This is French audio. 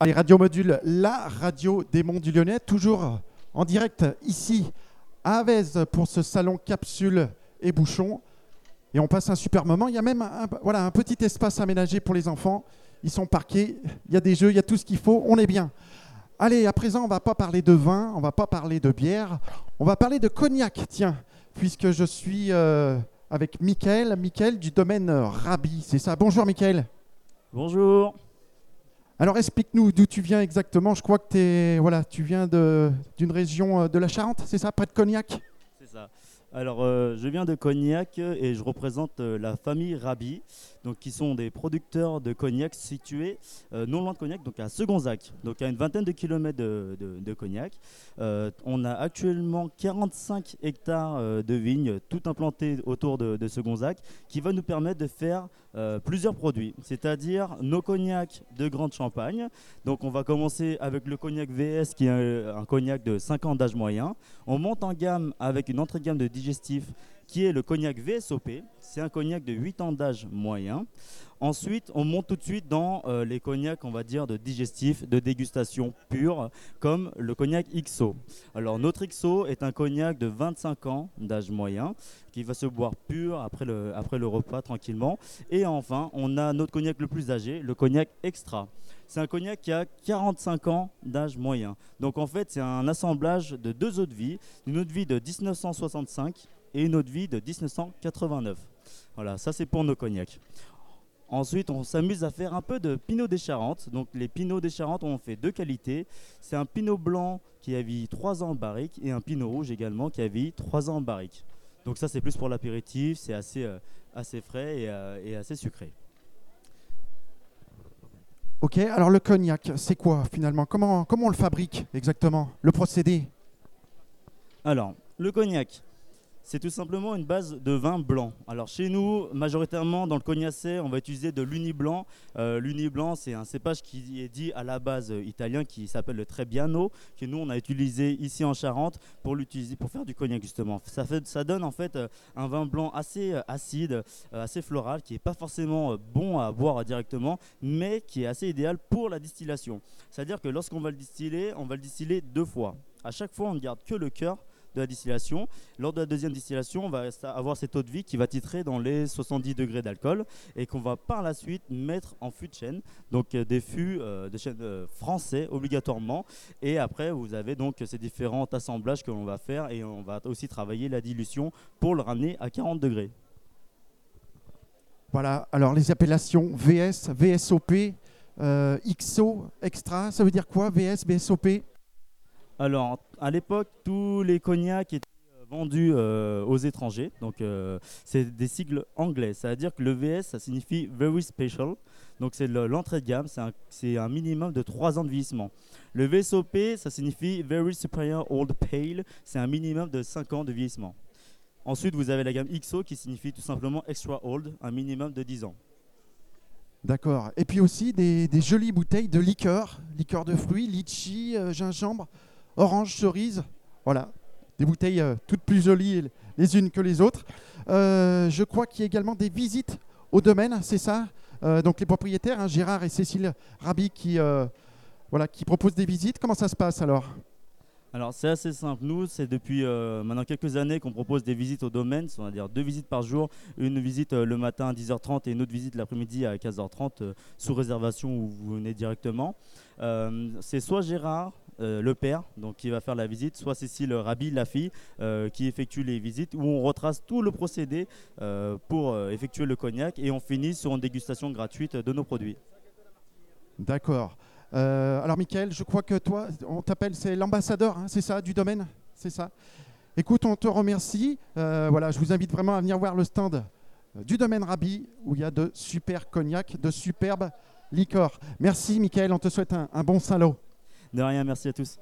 Allez, Radio Module, la radio des Monts du Lyonnais, toujours en direct ici à Avez pour ce salon capsule et bouchon. Et on passe un super moment. Il y a même un, voilà, un petit espace aménagé pour les enfants. Ils sont parqués, il y a des jeux, il y a tout ce qu'il faut. On est bien. Allez, à présent, on va pas parler de vin, on va pas parler de bière, on va parler de cognac, tiens, puisque je suis euh, avec Mickaël, Mickaël du domaine Rabi, c'est ça. Bonjour Mickaël. Bonjour. Alors explique-nous d'où tu viens exactement. Je crois que voilà, tu viens d'une région euh, de la Charente, c'est ça, près de Cognac? C'est ça. Alors euh, je viens de Cognac et je représente euh, la famille Rabi donc, qui sont des producteurs de cognac situés euh, non loin de Cognac, donc à Segonzac, donc à une vingtaine de kilomètres de, Cognac. On a actuellement 45 hectares de vignes, tout implantés autour de, de Segonzac, qui va nous permettre de faire plusieurs produits, c'est-à-dire nos cognacs de grande champagne. Donc on va commencer avec le cognac VS qui est un, cognac de 5 ans d'âge moyen. On monte en gamme avec une entrée gamme de digestif qui est le cognac VSOP. C'est un cognac de 8 ans d'âge moyen. Ensuite, on monte tout de suite dans euh, les cognacs, on va dire, de digestif, de dégustation pure, comme le cognac XO. Alors, notre XO est un cognac de 25 ans d'âge moyen, qui va se boire pur après le, après le repas tranquillement. Et enfin, on a notre cognac le plus âgé, le cognac extra. C'est un cognac qui a 45 ans d'âge moyen. Donc en fait, c'est un assemblage de deux eaux de vie, une eau de vie de 1965 et une eau de vie de 1989. Voilà, ça c'est pour nos cognacs. Ensuite, on s'amuse à faire un peu de Pinot des Charentes. Donc, les Pinots des Charentes, on fait deux qualités. C'est un Pinot blanc qui a vie 3 ans en barrique et un Pinot rouge également qui a vie 3 ans en barrique. Donc, ça, c'est plus pour l'apéritif, c'est assez, euh, assez frais et, euh, et, assez sucré. Ok, alors le cognac, c'est quoi finalement? Comment, comment on le fabrique exactement? Le procédé? Alors, le cognac, c'est tout simplement une base de vin blanc. Alors chez nous, majoritairement dans le cognacé, on va utiliser de l'uni blanc. Euh, l'uni blanc, c'est un cépage qui est dit à la base italien qui s'appelle le Trebbiano, que nous on a utilisé ici en Charente pour l'utiliser pour faire du cognac justement. Ça, fait, ça donne en fait euh, un vin blanc assez euh, acide, assez floral, qui n'est pas forcément bon à boire directement, mais qui est assez idéal pour la distillation. C'est-à-dire que lorsqu'on va le distiller, on va le distiller deux fois. À chaque fois, on ne garde que le cœur distillation. Lors de la deuxième distillation, on va avoir cette eau de vie qui va titrer dans les 70 degrés d'alcool et qu'on va par la suite mettre en fût de chêne, donc euh, des fûts euh, de chêne euh, français obligatoirement. Et après, vous avez donc ces différents assemblages que l'on va faire et on va aussi travailler la dilution pour le ramener à 40 degrés. Voilà, alors les appellations VS, VSOP, XO, extra, ça veut dire quoi VS, VSOP alors, à l'époque, tous les cognacs étaient euh, vendus euh, aux étrangers. Donc, euh, c'est des sigles anglais. Ça veut dire que le VS, ça signifie Very Special. Donc, c'est l'entrée de gamme. C'est un, minimum de 3 ans de vieillissement. Le VSOP, ça signifie Very Superior Old Pale. C'est un minimum de 5 ans de vieillissement. Ensuite, vous avez la gamme XO qui signifie tout simplement Extra Old, un minimum de 10 ans. D'accord. Et puis aussi des, jolies bouteilles de liqueur, liqueur de fruits, litchi, gingembre orange, cerise. Voilà, des bouteilles euh, toutes plus jolies les unes que les autres. Euh, je crois qu'il y a également des visites au domaine, c'est ça? Euh, Donc les propriétaires, hein, Gérard et Cécile Rabi, qui, proposent des visites. Comment ça se passe alors? Alors c'est assez simple. Nous, c'est depuis maintenant quelques années qu'on propose des visites au domaine, c'est-à-dire deux visites par jour, une visite le matin à 10h30 et une autre visite l'après-midi à 15h30 sous réservation où vous venez directement. c'est soit Gérard, euh, le père, donc qui va faire la visite, soit Cécile Rabi, la fille, euh, qui effectue les visites, où on retrace tout le procédé euh, pour effectuer le cognac et on finit sur une dégustation gratuite de nos produits. D'accord. Alors Mickaël, je crois que toi, on t'appelle, c'est l'ambassadeur, hein, c'est ça, du domaine? C'est ça Écoute, on te remercie. voilà, je vous invite vraiment à venir voir le stand du domaine Rabi, où il y a de super cognac, de superbes liqueurs. Merci Mickaël, on te souhaite un, un bon salaud. De rien, merci à tous.